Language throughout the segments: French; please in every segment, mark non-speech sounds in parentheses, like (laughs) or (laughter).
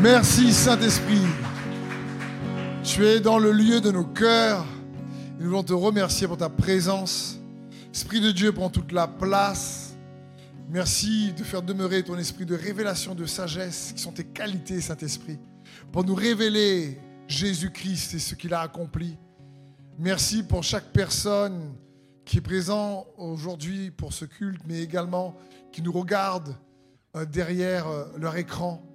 Merci Saint-Esprit. Tu es dans le lieu de nos cœurs. Nous voulons te remercier pour ta présence. Esprit de Dieu prend toute la place. Merci de faire demeurer ton esprit de révélation, de sagesse, qui sont tes qualités, Saint-Esprit, pour nous révéler Jésus-Christ et ce qu'il a accompli. Merci pour chaque personne qui est présent aujourd'hui pour ce culte, mais également qui nous regarde euh, derrière euh, leur écran.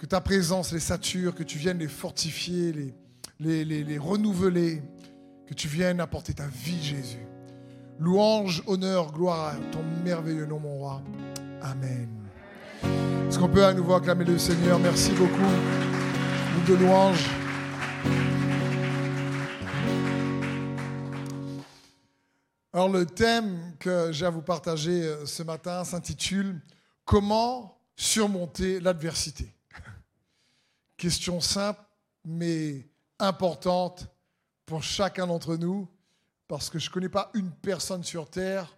Que ta présence les sature, que tu viennes les fortifier, les, les, les, renouveler, que tu viennes apporter ta vie, Jésus. Louange, honneur, gloire à ton merveilleux nom, mon roi. Amen. Est-ce qu'on peut à nouveau acclamer le Seigneur? Merci beaucoup. Nous de louange. Alors le thème que j'ai à vous partager euh, ce matin s'intitule Comment surmonter l'adversité? Question simple mais importante pour chacun d'entre nous parce que je ne connais pas une personne sur Terre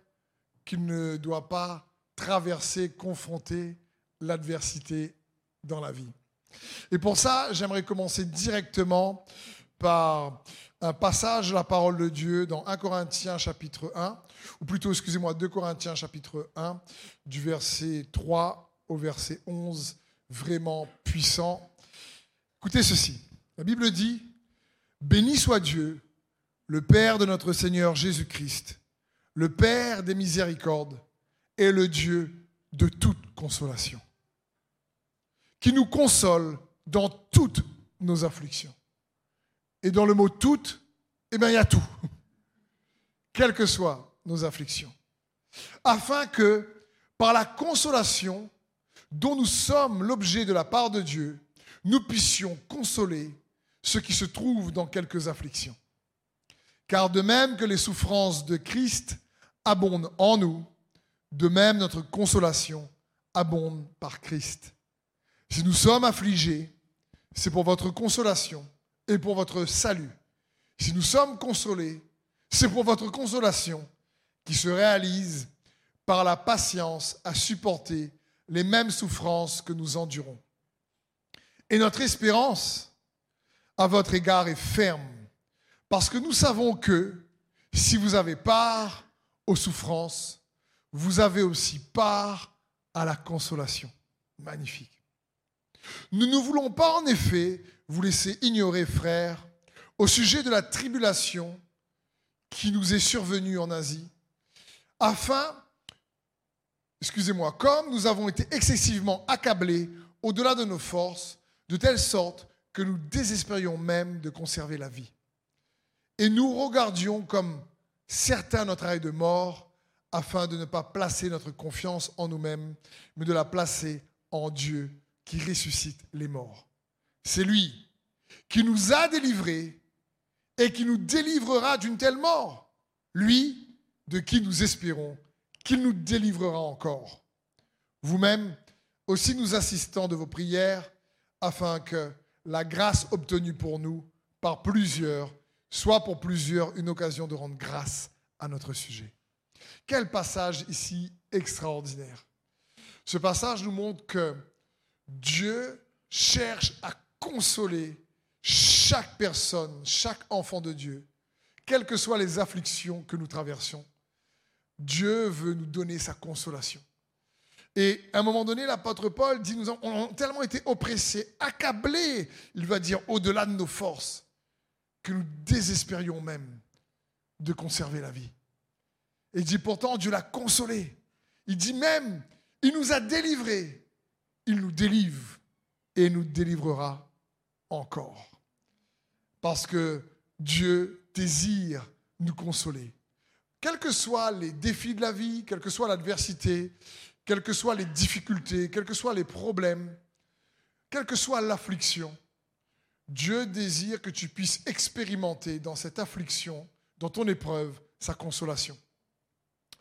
qui ne doit pas traverser, confronter l'adversité dans la vie. Et pour ça, j'aimerais commencer directement par un passage de la parole de Dieu dans 1 Corinthiens chapitre 1, ou plutôt, excusez-moi, 2 Corinthiens chapitre 1, du verset 3 au verset 11, vraiment puissant. Écoutez ceci. La Bible dit, Béni soit Dieu, le Père de notre Seigneur Jésus-Christ, le Père des miséricordes et le Dieu de toute consolation, qui nous console dans toutes nos afflictions. Et dans le mot toutes, eh bien, il y a tout, (laughs) quelles que soient nos afflictions, afin que, par la consolation dont nous sommes l'objet de la part de Dieu, nous puissions consoler ceux qui se trouvent dans quelques afflictions. Car de même que les souffrances de Christ abondent en nous, de même notre consolation abonde par Christ. Si nous sommes affligés, c'est pour votre consolation et pour votre salut. Si nous sommes consolés, c'est pour votre consolation qui se réalise par la patience à supporter les mêmes souffrances que nous endurons. Et notre espérance à votre égard est ferme, parce que nous savons que si vous avez part aux souffrances, vous avez aussi part à la consolation. Magnifique. Nous ne voulons pas en effet vous laisser ignorer, frères, au sujet de la tribulation qui nous est survenue en Asie, afin, excusez-moi, comme nous avons été excessivement accablés au-delà de nos forces, de telle sorte que nous désespérions même de conserver la vie. Et nous regardions comme certains notre arrêt de mort, afin de ne pas placer notre confiance en nous-mêmes, mais de la placer en Dieu qui ressuscite les morts. C'est lui qui nous a délivrés et qui nous délivrera d'une telle mort. Lui, de qui nous espérons qu'il nous délivrera encore. Vous-même, aussi nous assistons de vos prières, afin que la grâce obtenue pour nous par plusieurs soit pour plusieurs une occasion de rendre grâce à notre sujet. Quel passage ici extraordinaire. Ce passage nous montre que Dieu cherche à consoler chaque personne, chaque enfant de Dieu, quelles que soient les afflictions que nous traversons. Dieu veut nous donner sa consolation. Et à un moment donné, l'apôtre Paul dit, nous avons tellement été oppressés, accablés, il va dire, au-delà de nos forces, que nous désespérions même de conserver la vie. Et il dit, pourtant, Dieu l'a consolé. Il dit même, il nous a délivrés. Il nous délivre et nous délivrera encore. Parce que Dieu désire nous consoler. Quels que soient les défis de la vie, quelle que soit l'adversité, quelles que soient les difficultés, quels que soient les problèmes, quelle que soit l'affliction, Dieu désire que tu puisses expérimenter dans cette affliction, dans ton épreuve, sa consolation.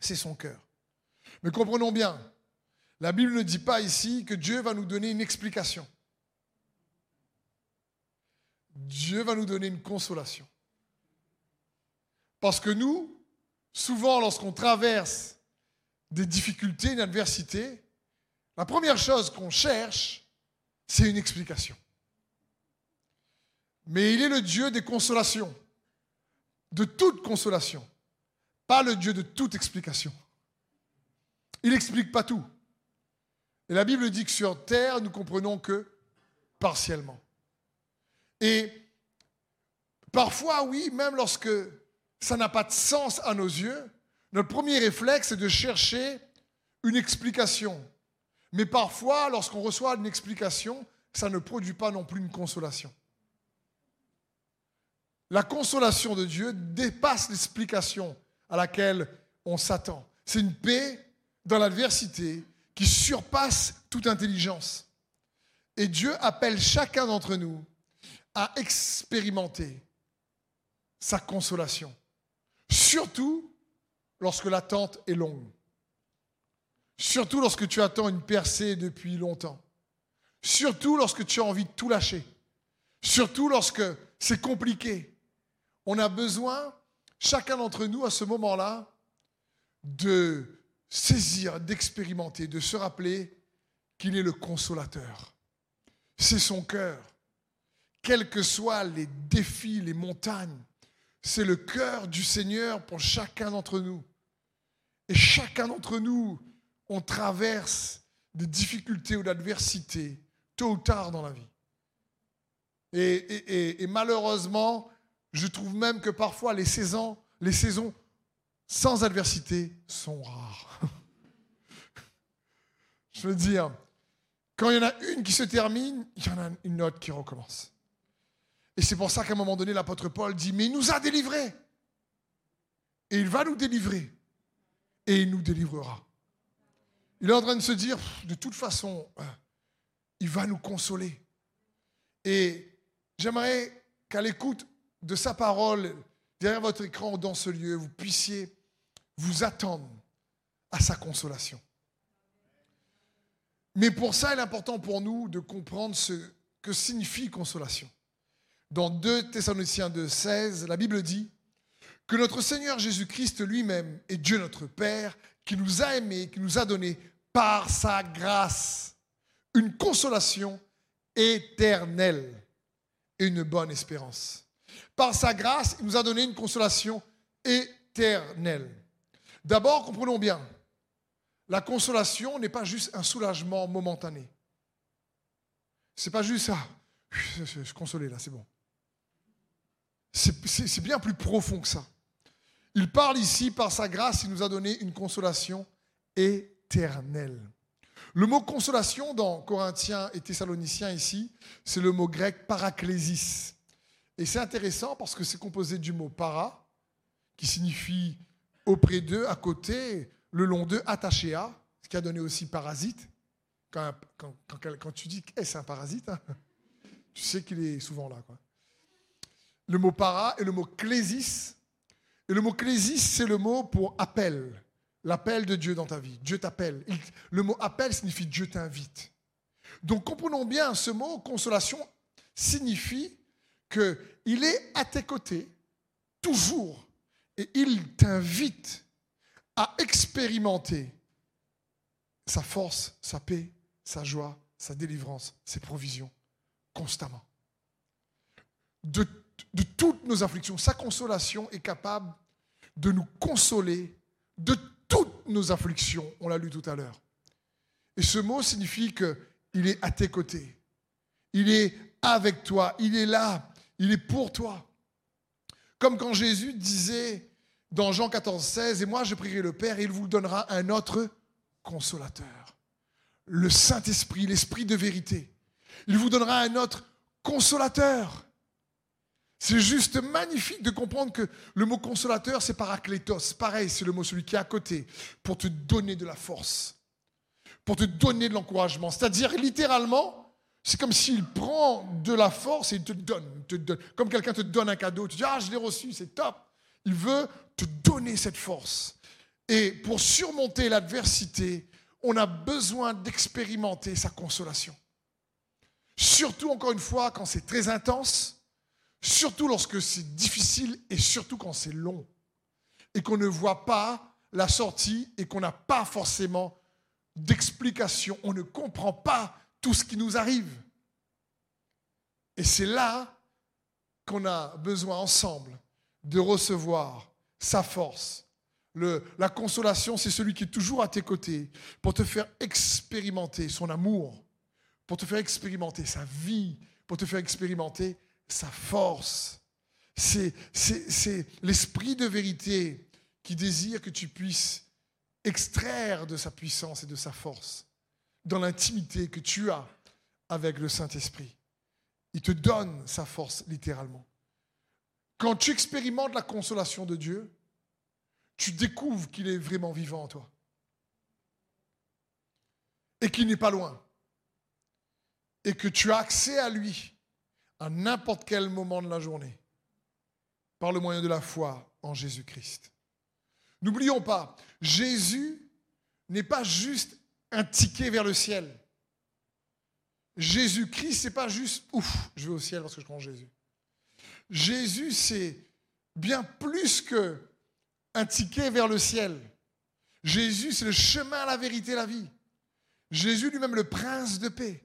C'est son cœur. Mais comprenons bien, la Bible ne dit pas ici que Dieu va nous donner une explication. Dieu va nous donner une consolation. Parce que nous, souvent lorsqu'on traverse des difficultés, une adversité, la première chose qu'on cherche, c'est une explication. Mais il est le Dieu des consolations, de toute consolation, pas le Dieu de toute explication. Il n'explique pas tout. Et la Bible dit que sur terre, nous comprenons que partiellement. Et parfois, oui, même lorsque ça n'a pas de sens à nos yeux, notre premier réflexe est de chercher une explication. Mais parfois, lorsqu'on reçoit une explication, ça ne produit pas non plus une consolation. La consolation de Dieu dépasse l'explication à laquelle on s'attend. C'est une paix dans l'adversité qui surpasse toute intelligence. Et Dieu appelle chacun d'entre nous à expérimenter sa consolation. Surtout lorsque l'attente est longue. Surtout lorsque tu attends une percée depuis longtemps. Surtout lorsque tu as envie de tout lâcher. Surtout lorsque c'est compliqué. On a besoin, chacun d'entre nous, à ce moment-là, de saisir, d'expérimenter, de se rappeler qu'il est le consolateur. C'est son cœur. Quels que soient les défis, les montagnes, c'est le cœur du Seigneur pour chacun d'entre nous. Et chacun d'entre nous, on traverse des difficultés ou d'adversité, tôt ou tard dans la vie. Et, et, malheureusement, je trouve même que parfois les saisons, les saisons sans adversité sont rares. (laughs) je veux dire, quand il y en a une qui se termine, il y en a une autre qui recommence. Et c'est pour ça qu'à un moment donné, l'apôtre Paul dit, mais il nous a délivrés. Et il va nous délivrer. Et il nous délivrera. Il est en train de se dire, de toute façon, euh, il va nous consoler. Et j'aimerais qu'à l'écoute de sa parole, derrière votre écran ou dans ce lieu, vous puissiez vous attendre à sa consolation. Mais pour ça, il est important pour nous de comprendre ce que signifie consolation. Dans 2 Thessaloniciens 2, 16, la Bible dit que notre Seigneur Jésus-Christ lui-même est Dieu notre Père, qui nous a aimés, qui nous a donné par sa grâce une consolation éternelle et une bonne espérance. Par sa grâce, il nous a donné une consolation éternelle. D'abord, comprenons bien, la consolation n'est pas juste un soulagement momentané. C'est pas juste ça. (laughs) Je suis consolé là, c'est bon. C'est bien plus profond que ça. Il parle ici, par sa grâce, il nous a donné une consolation éternelle. Le mot consolation dans Corinthiens et Thessaloniciens ici, c'est le mot grec paraklésis. Et c'est intéressant parce que c'est composé du mot para, qui signifie auprès d'eux, à côté, le long d'eux, attaché à, ce qui a donné aussi parasite. Quand, tu dis que c'est un parasite, hein, tu sais qu'il est souvent là. Quoi. Le mot para et le mot clésis. Et le mot clésis, c'est le mot pour appel. L'appel de Dieu dans ta vie. Dieu t'appelle. Le mot appel signifie Dieu t'invite. Donc comprenons bien, ce mot consolation signifie qu'il est à tes côtés, toujours, et il t'invite à expérimenter sa force, sa paix, sa joie, sa délivrance, ses provisions, constamment. De, de toutes nos afflictions, sa consolation est capable de nous consoler de toutes nos afflictions. On l'a lu tout à l'heure. Et ce mot signifie qu'il est à tes côtés. Il est avec toi. Il est là. Il est pour toi. Comme quand Jésus disait dans Jean 14, 16, Et moi je prierai le Père, et il vous donnera un autre consolateur. Le Saint-Esprit, l'Esprit de vérité. Il vous donnera un autre consolateur. C'est juste magnifique de comprendre que le mot consolateur, c'est paraclétos. Pareil, c'est le mot celui qui est à côté, pour te donner de la force, pour te donner de l'encouragement. C'est-à-dire, littéralement, c'est comme s'il prend de la force et il te donne, te donne. Comme quelqu'un te donne un cadeau, tu dis, ah, je l'ai reçu, c'est top. Il veut te donner cette force. Et pour surmonter l'adversité, on a besoin d'expérimenter sa consolation. Surtout, encore une fois, quand c'est très intense, surtout lorsque c'est difficile et surtout quand c'est long et qu'on ne voit pas la sortie et qu'on n'a pas forcément d'explication, on ne comprend pas tout ce qui nous arrive. Et c'est là qu'on a besoin ensemble de recevoir sa force. La consolation, c'est celui qui est toujours à tes côtés pour te faire expérimenter son amour, pour te faire expérimenter sa vie, pour te faire expérimenter sa force. C'est l'esprit de vérité qui désire que tu puisses extraire de sa puissance et de sa force dans l'intimité que tu as avec le Saint-Esprit. Il te donne sa force littéralement. Quand tu expérimentes la consolation de Dieu, tu découvres qu'il est vraiment vivant en toi. Et qu'il n'est pas loin. Et que tu as accès à lui à n'importe quel moment de la journée par le moyen de la foi en Jésus-Christ. N'oublions pas, Jésus n'est pas juste un ticket vers le ciel. Jésus-Christ, c'est pas juste ouf, je vais au ciel parce que je prends Jésus. Jésus, c'est bien plus que un ticket vers le ciel. Jésus, c'est le chemin, la vérité, la vie. Jésus lui-même, le prince de paix.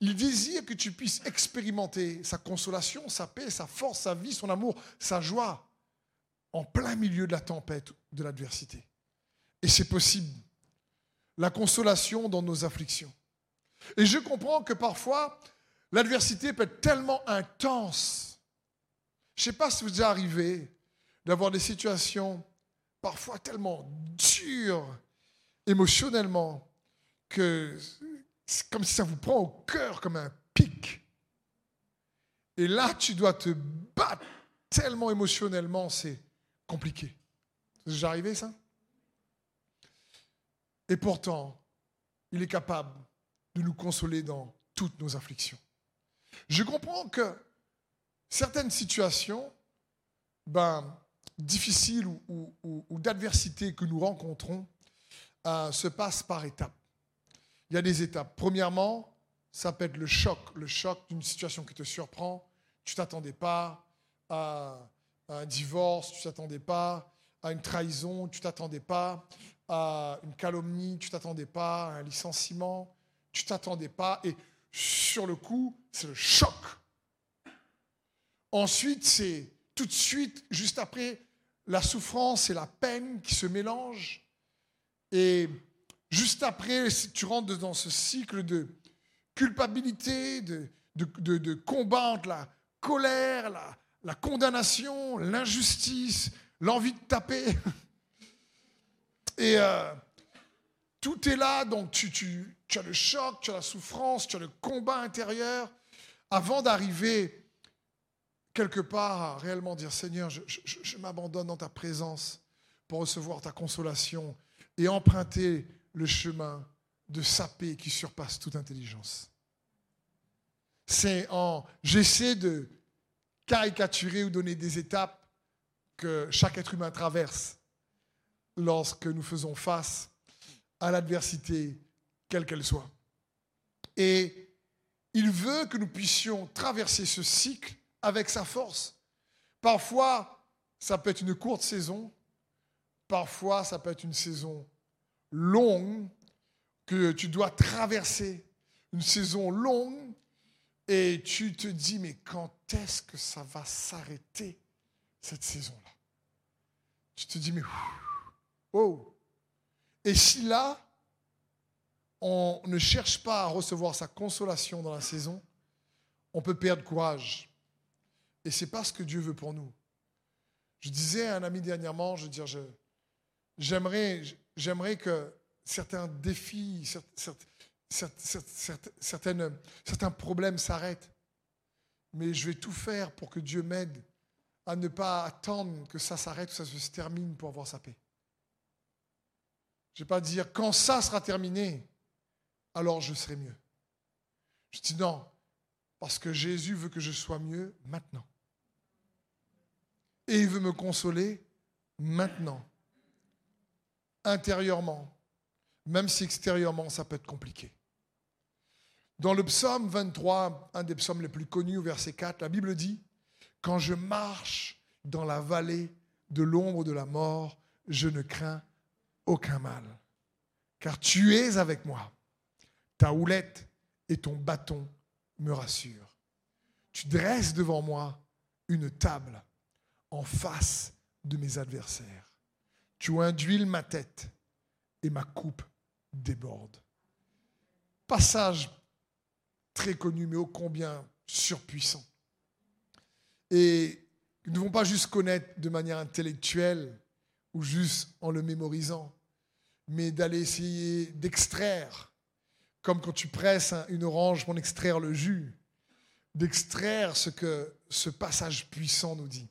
Il désire que tu puisses expérimenter sa consolation, sa paix, sa force, sa vie, son amour, sa joie, en plein milieu de la tempête, de l'adversité. Et c'est possible. La consolation dans nos afflictions. Et je comprends que parfois, l'adversité peut être tellement intense. Je ne sais pas si vous arrivé d'avoir des situations parfois tellement dures émotionnellement que c'est comme si ça vous prend au cœur comme un pic. Et là, tu dois te battre tellement émotionnellement, c'est compliqué. C'est déjà arrivé ça? Et pourtant, il est capable de nous consoler dans toutes nos afflictions. Je comprends que certaines situations ben, difficiles ou, d'adversité que nous rencontrons euh, se passent par étapes. Il y a des étapes. Premièrement, ça peut être le choc, le choc d'une situation qui te surprend. Tu t'attendais pas à un divorce, tu t'attendais pas à une trahison, tu t'attendais pas à une calomnie, tu t'attendais pas à un licenciement, tu t'attendais pas. Et sur le coup, c'est le choc. Ensuite, c'est tout de suite, juste après, la souffrance et la peine qui se mélangent. Et juste après, tu rentres dans ce cycle de culpabilité, de, de, de, combat entre la colère, la, la condamnation, l'injustice, l'envie de taper. Et euh, tout est là, donc tu, tu, tu, as le choc, tu as la souffrance, tu as le combat intérieur, avant d'arriver quelque part à réellement dire Seigneur, je, je m'abandonne dans ta présence pour recevoir ta consolation et emprunter le chemin de sa paix qui surpasse toute intelligence. C'est en. J'essaie de caricaturer ou donner des étapes que chaque être humain traverse lorsque nous faisons face à l'adversité, quelle qu'elle soit. Et il veut que nous puissions traverser ce cycle avec sa force. Parfois, ça peut être une courte saison, parfois, ça peut être une saison longue que tu dois traverser, une saison longue et tu te dis, mais quand est-ce que ça va s'arrêter, cette saison-là? Tu te dis, mais... Oh Et si là, on ne cherche pas à recevoir sa consolation dans la saison, on peut perdre courage. Et c'est pas ce que Dieu veut pour nous. Je disais à un ami dernièrement, je veux dire, j'aimerais, j'aimerais que certains défis, certaines, certains problèmes s'arrêtent. Mais je vais tout faire pour que Dieu m'aide à ne pas attendre que ça s'arrête, que ça se termine pour avoir sa paix. Je ne vais pas dire quand ça sera terminé, alors je serai mieux. Je dis non, parce que Jésus veut que je sois mieux maintenant. Et il veut me consoler maintenant, intérieurement, même si extérieurement ça peut être compliqué. Dans le psaume 23, un des psaumes les plus connus, verset 4, la Bible dit, Quand je marche dans la vallée de l'ombre de la mort, je ne crains aucun mal, car tu es avec moi. Ta houlette et ton bâton me rassurent. tu dresses devant moi une table en face de mes adversaires. Tu induis ma tête et ma coupe déborde. Passage très connu, mais ô combien surpuissant. Et nous ne devons pas juste connaître de manière intellectuelle ou juste en le mémorisant, mais d'aller essayer d'extraire, comme quand tu presses une orange pour en extraire le jus, d'extraire ce que ce passage puissant nous dit.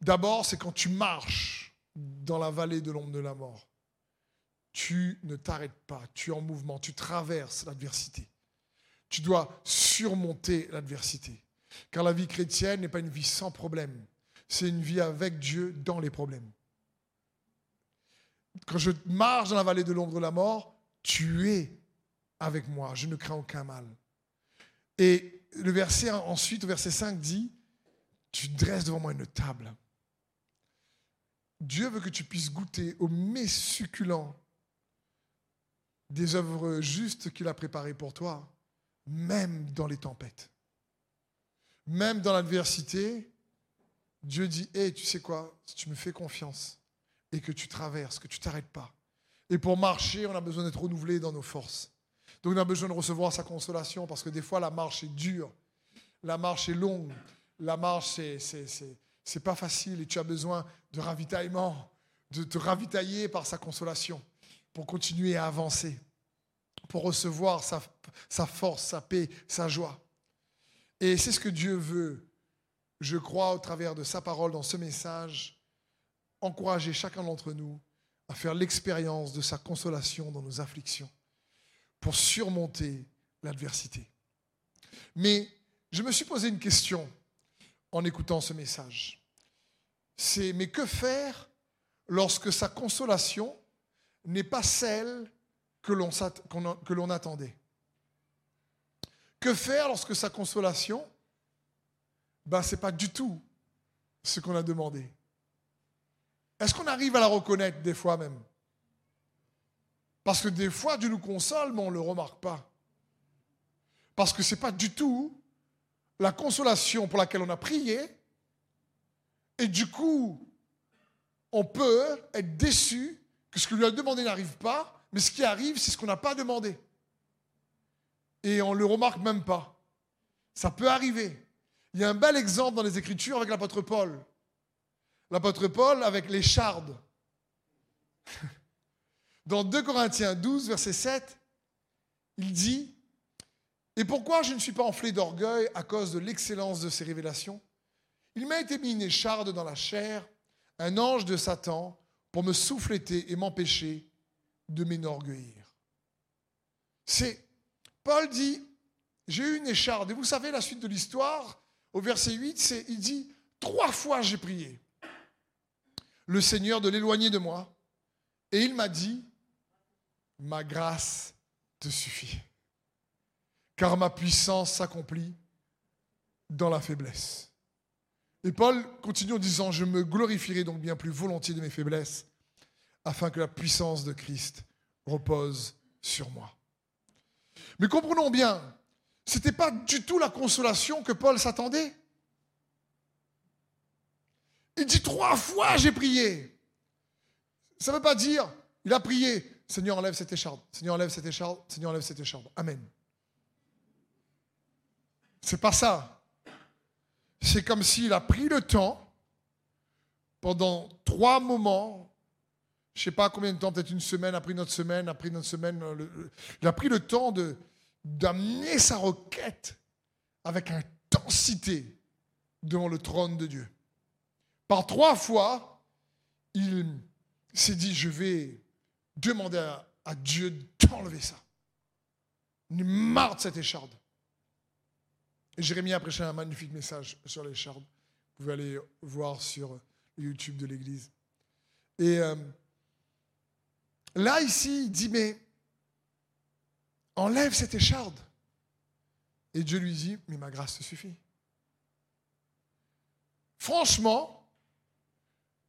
D'abord, c'est quand tu marches dans la vallée de l'ombre de la mort. Tu ne t'arrêtes pas, tu es en mouvement, tu traverses l'adversité. Tu dois surmonter l'adversité. Car la vie chrétienne n'est pas une vie sans problème, c'est une vie avec Dieu dans les problèmes. Quand je marche dans la vallée de l'ombre de la mort, tu es avec moi, je ne crains aucun mal. Et le verset ensuite, au verset 5, dit, tu dresses devant moi une table. Dieu veut que tu puisses goûter au mets succulent des œuvres justes qu'il a préparées pour toi, même dans les tempêtes. Même dans l'adversité, Dieu dit, hé, tu sais quoi, si tu me fais confiance et que tu traverses, que tu t'arrêtes pas. Et pour marcher, on a besoin d'être renouvelé dans nos forces. Donc on a besoin de recevoir sa consolation parce que des fois la marche est dure, la marche est longue, la marche c'est, c'est, pas facile et tu as besoin de ravitaillement, de te ravitailler par sa consolation pour continuer à avancer, pour recevoir sa, force, sa paix, sa joie. Et c'est ce que Dieu veut, je crois, au travers de sa parole dans ce message, encourager chacun d'entre nous à faire l'expérience de sa consolation dans nos afflictions pour surmonter l'adversité. Mais je me suis posé une question en écoutant ce message. C'est mais que faire lorsque sa consolation n'est pas celle que l'on attendait? Que faire lorsque sa consolation, ben, ce n'est pas du tout ce qu'on a demandé? Est-ce qu'on arrive à la reconnaître des fois même? Parce que des fois, Dieu nous console, mais on ne le remarque pas. Parce que ce n'est pas du tout la consolation pour laquelle on a prié. Et du coup, on peut être déçu que ce que lui a demandé n'arrive pas, mais ce qui arrive, c'est ce qu'on n'a pas demandé et on ne le remarque même pas. Ça peut arriver. Il y a un bel exemple dans les Écritures avec l'apôtre Paul. L'apôtre Paul avec les chardes. (laughs) Dans 2 Corinthiens 12, verset 7, il dit Et pourquoi je ne suis pas enflé d'orgueil à cause de l'excellence de ces révélations? Il m'a été mis une écharde dans la chair, un ange de Satan, pour me souffléter et m'empêcher de m'enorgueillir. C'est Paul dit, j'ai eu une écharde. Et vous savez la suite de l'histoire, au verset 8, c'est, il dit, trois fois j'ai prié le Seigneur de l'éloigner de moi. Et il m'a dit, ma grâce te suffit. Car ma puissance s'accomplit dans la faiblesse. Et Paul continue en disant, je me glorifierai donc bien plus volontiers de mes faiblesses, afin que la puissance de Christ repose sur moi. Mais comprenons bien, ce n'était pas du tout la consolation que Paul s'attendait. Il dit trois fois j'ai prié. Ça ne veut pas dire, il a prié, Seigneur enlève cette écharpe, Seigneur enlève cette écharpe, Seigneur enlève cette écharpe. Amen. C'est pas ça. C'est comme s'il a pris le temps pendant trois moments je ne sais pas combien de temps, peut-être une semaine, après notre semaine, après notre semaine, il a pris le temps d'amener sa requête avec intensité devant le trône de Dieu. Par trois fois, il s'est dit, je vais demander à, Dieu d'enlever ça. Il est marre de cette écharde. Jérémie a prêché un magnifique message sur l'écharde. Vous pouvez aller voir sur YouTube de l'Église. Et euh, Là, ici, il dit, mais enlève cette écharde. Et Dieu lui dit, mais ma grâce te suffit. Franchement,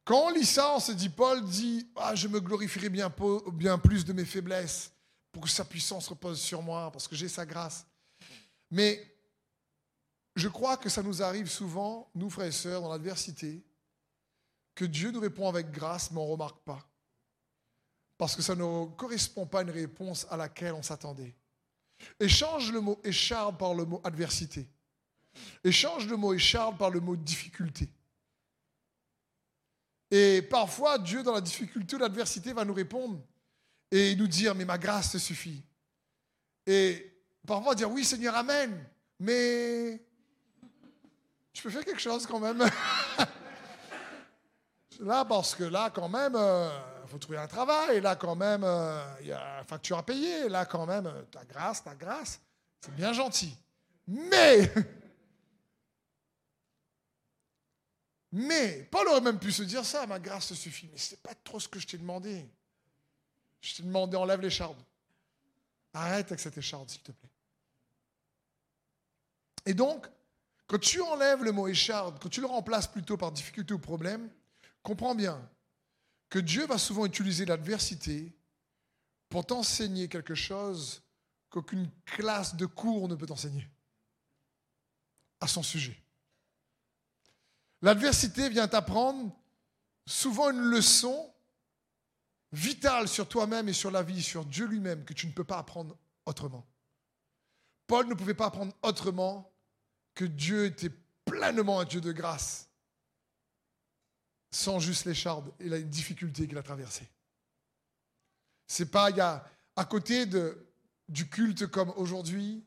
quand on lit ça, on se dit, Paul dit, ah, je me glorifierai bien, bien plus de mes faiblesses pour que sa puissance repose sur moi, parce que j'ai sa grâce. Mais je crois que ça nous arrive souvent, nous frères et sœurs, dans l'adversité, que Dieu nous répond avec grâce, mais on ne remarque pas. Parce que ça ne correspond pas à une réponse à laquelle on s'attendait. Échange le mot écharde par le mot adversité. Échange le mot écharde par le mot difficulté. Et parfois, Dieu, dans la difficulté ou l'adversité, va nous répondre et nous dire, mais ma grâce te suffit. Et parfois dire, oui Seigneur, Amen, mais je peux faire quelque chose quand même. (laughs) là, parce que là, quand même, il euh, faut trouver un travail. Là, quand même, euh, il y a une facture à payer. Là, quand même, euh, ta grâce, ta grâce, c'est bien gentil. Mais, (laughs) mais, Paul aurait même pu se dire ça, ma grâce suffit. Mais ce n'est pas trop ce que je t'ai demandé. Je t'ai demandé, enlève l'écharde. Arrête avec cette écharde, s'il te plaît. Et donc, quand tu enlèves le mot écharde, quand tu le remplaces plutôt par difficulté ou problème, comprends bien que Dieu va souvent utiliser l'adversité pour t'enseigner quelque chose qu'aucune classe de cours ne peut t'enseigner à son sujet. L'adversité vient t'apprendre souvent une leçon vitale sur toi-même et sur la vie, sur Dieu lui-même, que tu ne peux pas apprendre autrement. Paul ne pouvait pas apprendre autrement que Dieu était pleinement un Dieu de grâce, sans juste l'écharde et la difficulté qu'il a traversée. C'est pas, il y a, à côté du culte comme aujourd'hui,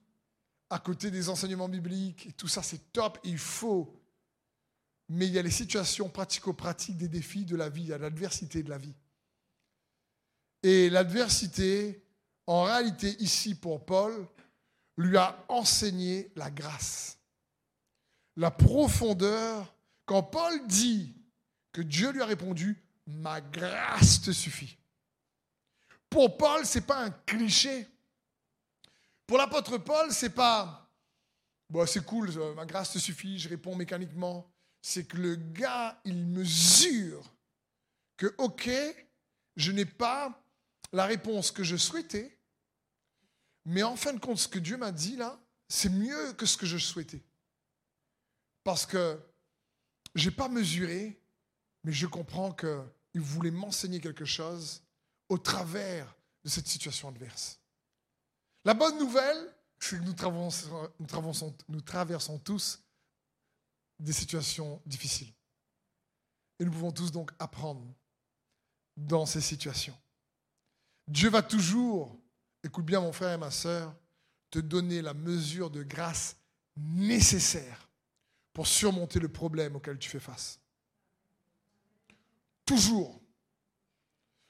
à côté des enseignements bibliques, et tout ça c'est top, il faut. Mais il y a les situations pratico-pratiques des défis de la vie, il y a l'adversité de la vie. Et l'adversité, en réalité, ici pour Paul, lui a enseigné la grâce la profondeur, quand Paul dit que Dieu lui a répondu, ma grâce te suffit. Pour Paul, ce n'est pas un cliché. Pour l'apôtre Paul, c'est pas bon, c'est cool, ma grâce te suffit, je réponds mécaniquement. C'est que le gars, il mesure que, ok, je n'ai pas la réponse que je souhaitais, mais en fin de compte, ce que Dieu m'a dit là, c'est mieux que ce que je souhaitais. Parce que je n'ai pas mesuré, mais je comprends qu'il voulait m'enseigner quelque chose au travers de cette situation adverse. La bonne nouvelle, c'est que nous traversons, nous, traversons, tous des situations difficiles. Et nous pouvons tous donc apprendre dans ces situations. Dieu va toujours, écoute bien mon frère et ma sœur, te donner la mesure de grâce nécessaire surmonter le problème auquel tu fais face. Toujours.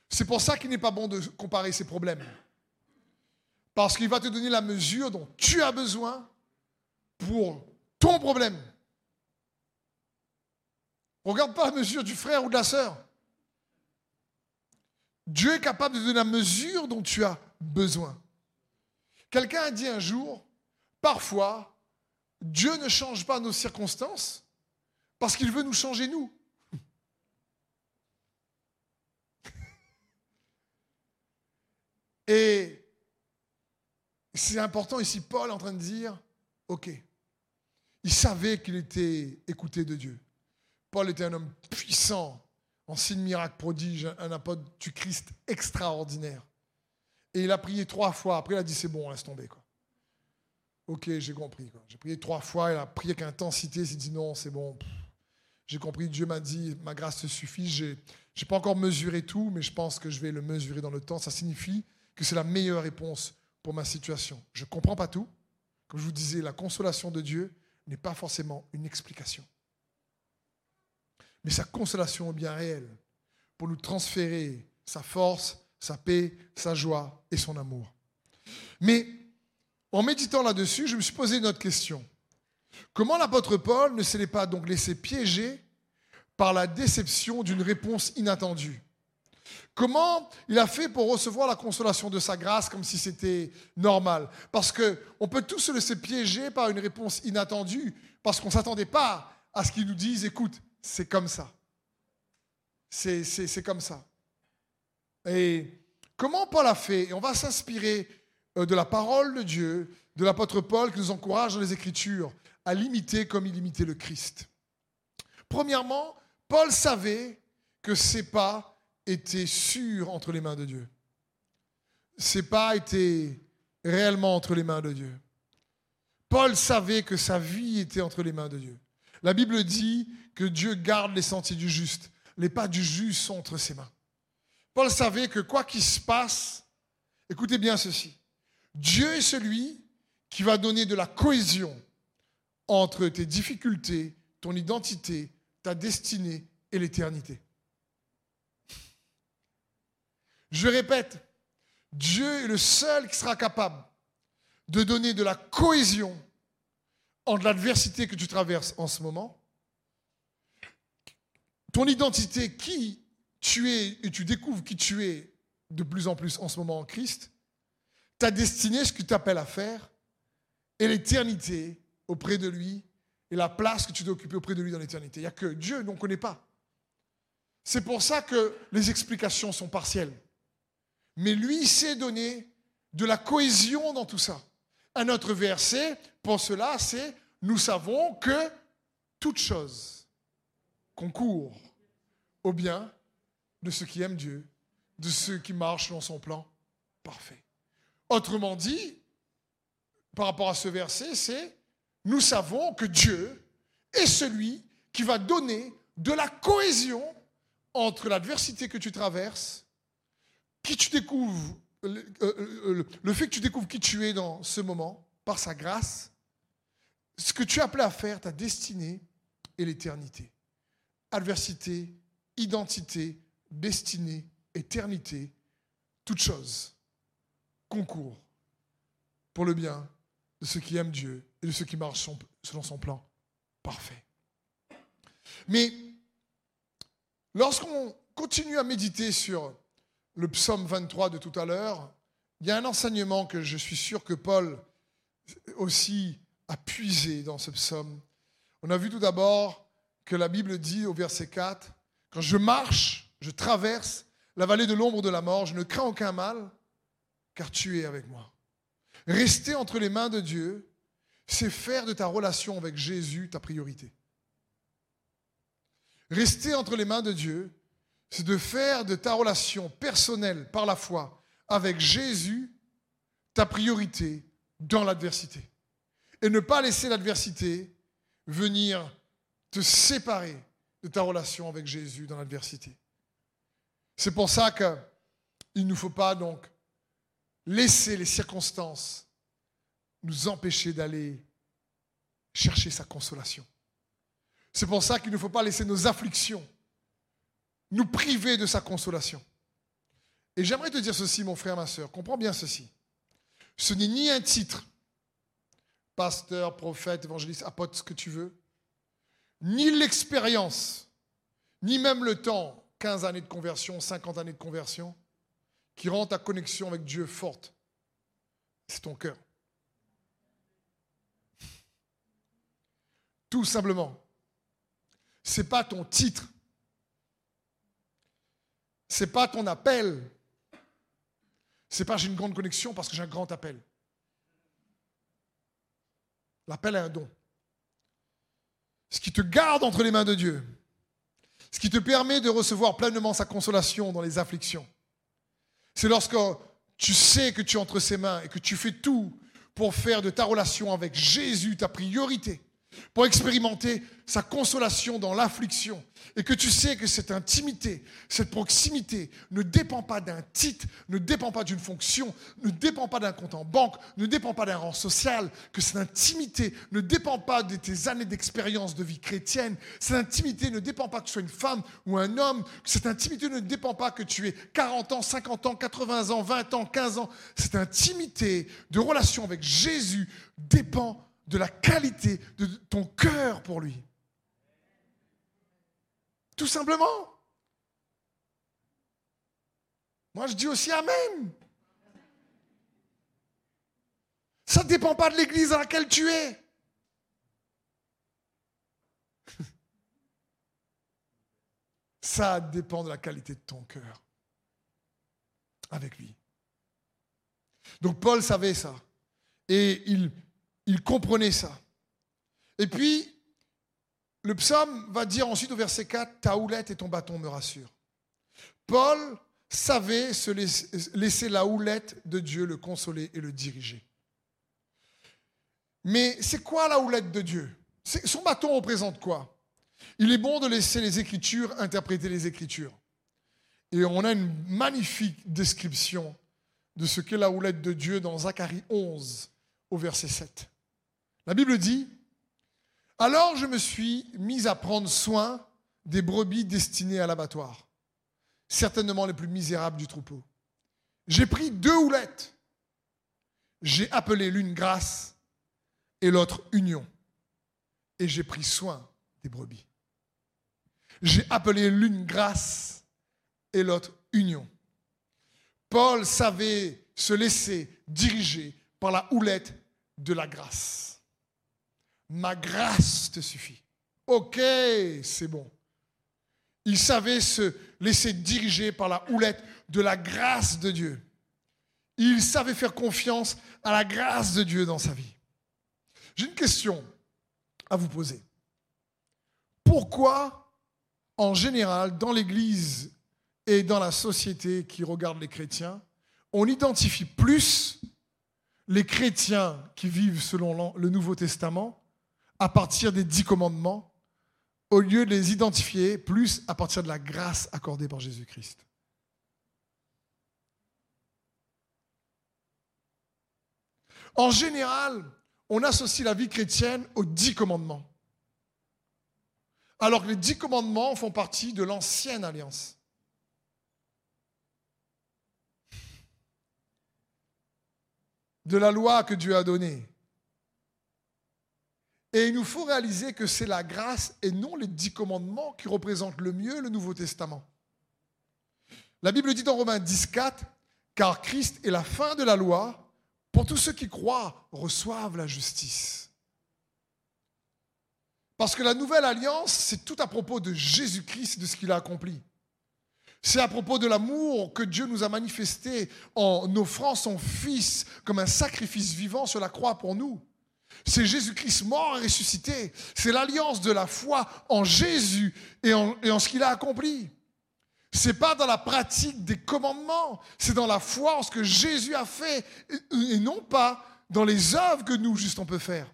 C'est pour ça qu'il n'est pas bon de comparer ces problèmes. Parce qu'il va te donner la mesure dont tu as besoin pour ton problème. Regarde pas la mesure du frère ou de la sœur. Dieu est capable de donner la mesure dont tu as besoin. Quelqu'un a dit un jour, parfois, Dieu ne change pas nos circonstances parce qu'il veut nous changer nous. (laughs) Et c'est important ici, Paul est en train de dire, OK, il savait qu'il était écouté de Dieu. Paul était un homme puissant, en signe miracle prodige, un apôtre du Christ extraordinaire. Et il a prié trois fois, après il a dit, c'est bon, laisse tomber. Quoi. Ok, j'ai compris. J'ai prié trois fois, il a prié avec intensité, il s'est dit non, c'est bon. J'ai compris, Dieu m'a dit, ma grâce te suffit. Je n'ai pas encore mesuré tout, mais je pense que je vais le mesurer dans le temps. Ça signifie que c'est la meilleure réponse pour ma situation. Je ne comprends pas tout. Comme je vous disais, la consolation de Dieu n'est pas forcément une explication. Mais sa consolation est bien réelle pour nous transférer sa force, sa paix, sa joie et son amour. Mais en méditant là-dessus, je me suis posé une autre question. Comment l'apôtre Paul ne s'est pas donc laissé piéger par la déception d'une réponse inattendue? Comment il a fait pour recevoir la consolation de sa grâce comme si c'était normal? Parce qu'on peut tous se laisser piéger par une réponse inattendue, parce qu'on ne s'attendait pas à ce qu'ils nous disent, écoute, c'est comme ça. C'est comme ça. Et comment Paul a fait? Et on va s'inspirer de la parole de Dieu de l'apôtre Paul qui nous encourage dans les Écritures à l'imiter comme il imitait le Christ. Premièrement, Paul savait que ses pas étaient sûrs entre les mains de Dieu. Ses pas étaient réellement entre les mains de Dieu. Paul savait que sa vie était entre les mains de Dieu. La Bible dit que Dieu garde les sentiers du juste. Les pas du juste sont entre ses mains. Paul savait que quoi qu'il se passe, écoutez bien ceci, Dieu est celui qui va donner de la cohésion entre tes difficultés, ton identité, ta destinée et l'éternité. Je répète, Dieu est le seul qui sera capable de donner de la cohésion entre l'adversité que tu traverses en ce moment, ton identité, qui tu es, et tu découvres qui tu es de plus en plus en ce moment en Christ, ta destinée, ce que tu appelles à faire, et l'éternité auprès de lui, et la place que tu dois occuper auprès de lui dans l'éternité. Il n'y a que Dieu, nous, ne connaît pas. C'est pour ça que les explications sont partielles. Mais lui sait donner de la cohésion dans tout ça. Un autre verset, pour cela, c'est Nous savons que toute chose concourt au bien de ceux qui aiment Dieu, de ceux qui marchent dans son plan parfait. Autrement dit, par rapport à ce verset, c'est Nous savons que Dieu est celui qui va donner de la cohésion entre l'adversité que tu traverses, qui tu découvres euh, euh, le, fait que tu découvres qui tu es dans ce moment, par sa grâce, ce que tu es appelé à faire, ta destinée et l'éternité. Adversité, identité, destinée, éternité, toute chose concourt pour le bien de ceux qui aiment Dieu et de ceux qui marchent selon son plan parfait. Mais lorsqu'on continue à méditer sur le psaume 23 de tout à l'heure, il y a un enseignement que je suis sûr que Paul aussi a puisé dans ce psaume. On a vu tout d'abord que la Bible dit au verset 4, Quand je marche, je traverse la vallée de l'ombre de la mort, je ne crains aucun mal, car tu es avec moi. Rester entre les mains de Dieu, c'est faire de ta relation avec Jésus ta priorité. Rester entre les mains de Dieu, c'est de faire de ta relation personnelle par la foi avec Jésus ta priorité dans l'adversité. Et ne pas laisser l'adversité venir te séparer de ta relation avec Jésus dans l'adversité. C'est pour ça qu'il ne nous faut pas donc laisser les circonstances nous empêcher d'aller chercher sa consolation. C'est pour ça qu'il ne faut pas laisser nos afflictions nous priver de sa consolation. Et j'aimerais te dire ceci, mon frère, ma soeur, comprends bien ceci. Ce n'est ni un titre, pasteur, prophète, évangéliste, apôtre, ce que tu veux, ni l'expérience, ni même le temps, 15 années de conversion, 50 années de conversion, qui rend ta connexion avec Dieu forte. C'est ton cœur. Tout simplement. Ce n'est pas ton titre c'est pas ton appel. C'est pas j'ai une grande connexion parce que j'ai un grand appel. L'appel est un don. Ce qui te garde entre les mains de Dieu. Ce qui te permet de recevoir pleinement sa consolation dans les afflictions. C'est lorsque tu sais que tu es entre ses mains et que tu fais tout pour faire de ta relation avec Jésus ta priorité pour expérimenter sa consolation dans l'affliction. Et que tu sais que cette intimité, cette proximité ne dépend pas d'un titre, ne dépend pas d'une fonction, ne dépend pas d'un compte en banque, ne dépend pas d'un rang social, que cette intimité ne dépend pas de tes années d'expérience de vie chrétienne, cette intimité ne dépend pas que tu sois une femme ou un homme, cette intimité ne dépend pas que tu aies 40 ans, 50 ans, 80 ans, 20 ans, 15 ans. Cette intimité de relation avec Jésus dépend de la qualité de ton cœur pour lui. Tout simplement. Moi, je dis aussi Amen. Ça ne dépend pas de l'église dans laquelle tu es. (laughs) Ça dépend de la qualité de ton cœur avec lui. Donc Paul savait ça. Et il, il comprenait ça. Et puis, le psaume va dire ensuite au verset 4, ta houlette et ton bâton me rassurent. Paul savait se laisser, la houlette de Dieu le consoler et le diriger. Mais c'est quoi la houlette de Dieu? Son bâton représente quoi? Il est bon de laisser les Écritures interpréter les Écritures. Et on a une magnifique description de ce qu'est la houlette de Dieu dans Zacharie 11 au verset 7. La Bible dit, Alors je me suis mis à prendre soin des brebis destinées à l'abattoir, certainement les plus misérables du troupeau. J'ai pris deux houlettes. J'ai appelé l'une grâce et l'autre union. Et j'ai pris soin des brebis. J'ai appelé l'une grâce et l'autre union. Paul savait se laisser diriger par la houlette de la grâce. Ma grâce te suffit. Ok, c'est bon. Il savait se laisser diriger par la houlette de la grâce de Dieu. Il savait faire confiance à la grâce de Dieu dans sa vie. J'ai une question à vous poser. Pourquoi, en général, dans l'Église et dans la société qui regarde les chrétiens, on identifie plus les chrétiens qui vivent selon le Nouveau Testament à partir des dix commandements au lieu de les identifier plus à partir de la grâce accordée par Jésus-Christ. En général, on associe la vie chrétienne aux dix commandements. Alors que les dix commandements font partie de l'ancienne alliance. de la loi que Dieu a donnée. Et il nous faut réaliser que c'est la grâce et non les dix commandements qui représentent le mieux le Nouveau Testament. La Bible dit dans Romains 10, 4, car Christ est la fin de la loi, pour tous ceux qui croient reçoivent la justice. Parce que la nouvelle alliance, c'est tout à propos de Jésus-Christ, de ce qu'il a accompli. C'est à propos de l'amour que Dieu nous a manifesté en offrant son Fils comme un sacrifice vivant sur la croix pour nous. C'est Jésus-Christ mort et ressuscité. C'est l'alliance de la foi en Jésus et en, ce qu'il a accompli. C'est pas dans la pratique des commandements, c'est dans la foi en ce que Jésus a fait et, et non pas dans les œuvres que nous juste on peut faire.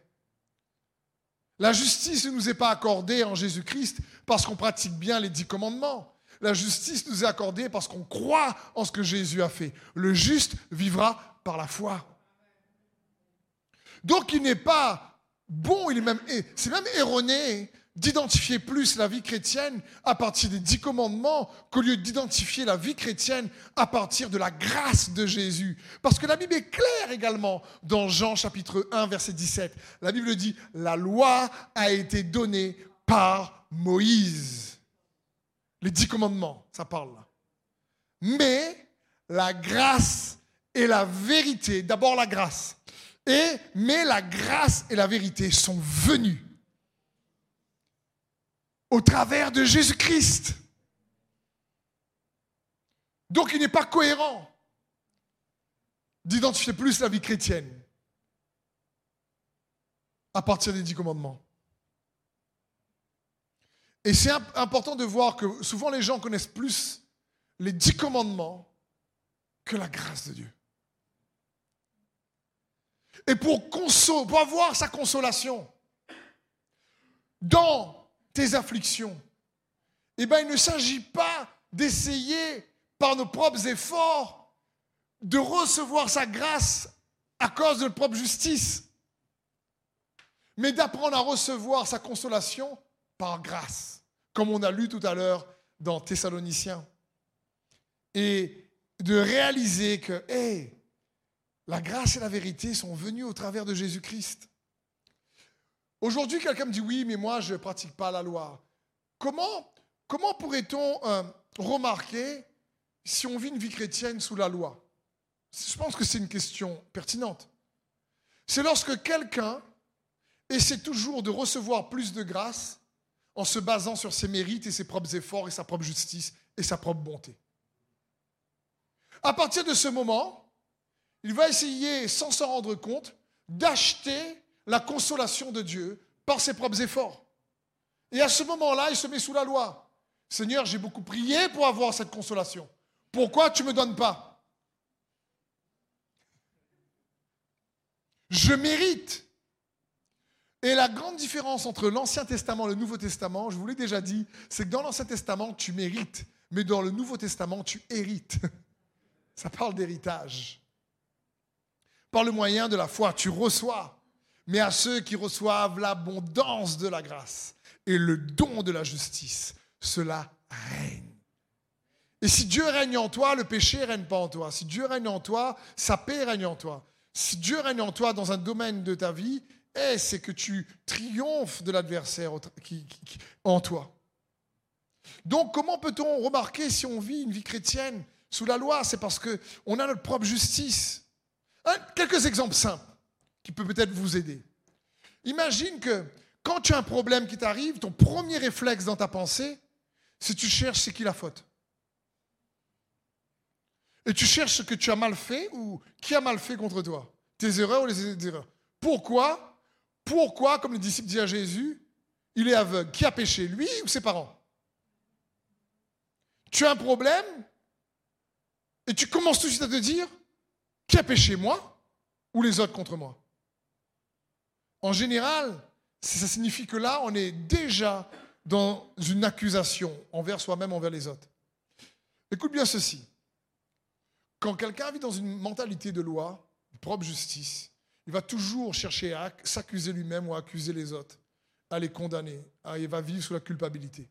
La justice ne nous est pas accordée en Jésus-Christ parce qu'on pratique bien les dix commandements. La justice nous est accordée parce qu'on croit en ce que Jésus a fait. Le juste vivra par la foi. Donc il n'est pas bon, même, c'est même erroné d'identifier plus la vie chrétienne à partir des dix commandements qu'au lieu d'identifier la vie chrétienne à partir de la grâce de Jésus. Parce que la Bible est claire également dans Jean chapitre 1 verset 17. La Bible dit, la loi a été donnée par Moïse. Les dix commandements, ça parle. Mais la grâce et la vérité, d'abord la grâce, et mais la grâce et la vérité sont venues au travers de Jésus-Christ. Donc il n'est pas cohérent d'identifier plus la vie chrétienne à partir des dix commandements. Et c'est important de voir que souvent les gens connaissent plus les dix commandements que la grâce de Dieu. Et pour, avoir sa consolation dans tes afflictions, eh bien, il ne s'agit pas d'essayer par nos propres efforts de recevoir sa grâce à cause de notre propre justice, mais d'apprendre à recevoir sa consolation par grâce, comme on a lu tout à l'heure dans Thessaloniciens. Et de réaliser que, hé, la grâce et la vérité sont venues au travers de Jésus-Christ. Aujourd'hui, quelqu'un me dit, oui, mais moi, je ne pratique pas la loi. Comment, comment pourrait-on euh, remarquer si on vit une vie chrétienne sous la loi? Je pense que c'est une question pertinente. C'est lorsque quelqu'un essaie toujours de recevoir plus de grâce en se basant sur ses mérites et ses propres efforts et sa propre justice et sa propre bonté. À partir de ce moment, il va essayer, sans s'en rendre compte, d'acheter la consolation de Dieu par ses propres efforts. Et à ce moment-là, il se met sous la loi. Seigneur, j'ai beaucoup prié pour avoir cette consolation. Pourquoi tu ne me donnes pas? Je mérite. Et la grande différence entre l'Ancien Testament et le Nouveau Testament, je vous l'ai déjà dit, c'est que dans l'Ancien Testament, tu mérites, mais dans le Nouveau Testament, tu hérites. (laughs) Ça parle d'héritage. Par le moyen de la foi, tu reçois. Mais à ceux qui reçoivent l'abondance de la grâce et le don de la justice, cela règne. Et si Dieu règne en toi, le péché ne règne pas en toi. Si Dieu règne en toi, sa paix règne en toi. Si Dieu règne en toi dans un domaine de ta vie, eh, c'est que tu triomphes de l'adversaire en toi. Donc comment peut-on remarquer si on vit une vie chrétienne sous la loi? C'est parce qu'on a notre propre justice. Quelques exemples simples qui peuvent peut-être vous aider. Imagine que quand tu as un problème qui t'arrive, ton premier réflexe dans ta pensée, c'est tu cherches c'est qui la faute. Et tu cherches ce que tu as mal fait ou qui a mal fait contre toi. Tes erreurs ou les erreurs. Pourquoi? Pourquoi, comme le disciple dit à Jésus, il est aveugle? Qui a péché? Lui ou ses parents? Tu as un problème et tu commences tout de suite à te dire Qui a péché Moi ou les autres contre moi? En général, ça signifie que là, on est déjà dans une accusation envers soi-même, envers les autres. Écoute bien ceci. Quand quelqu'un vit dans une mentalité de loi, de propre justice, il va toujours chercher à s'accuser lui-même ou à accuser les autres, à les condamner. Il va vivre sous la culpabilité.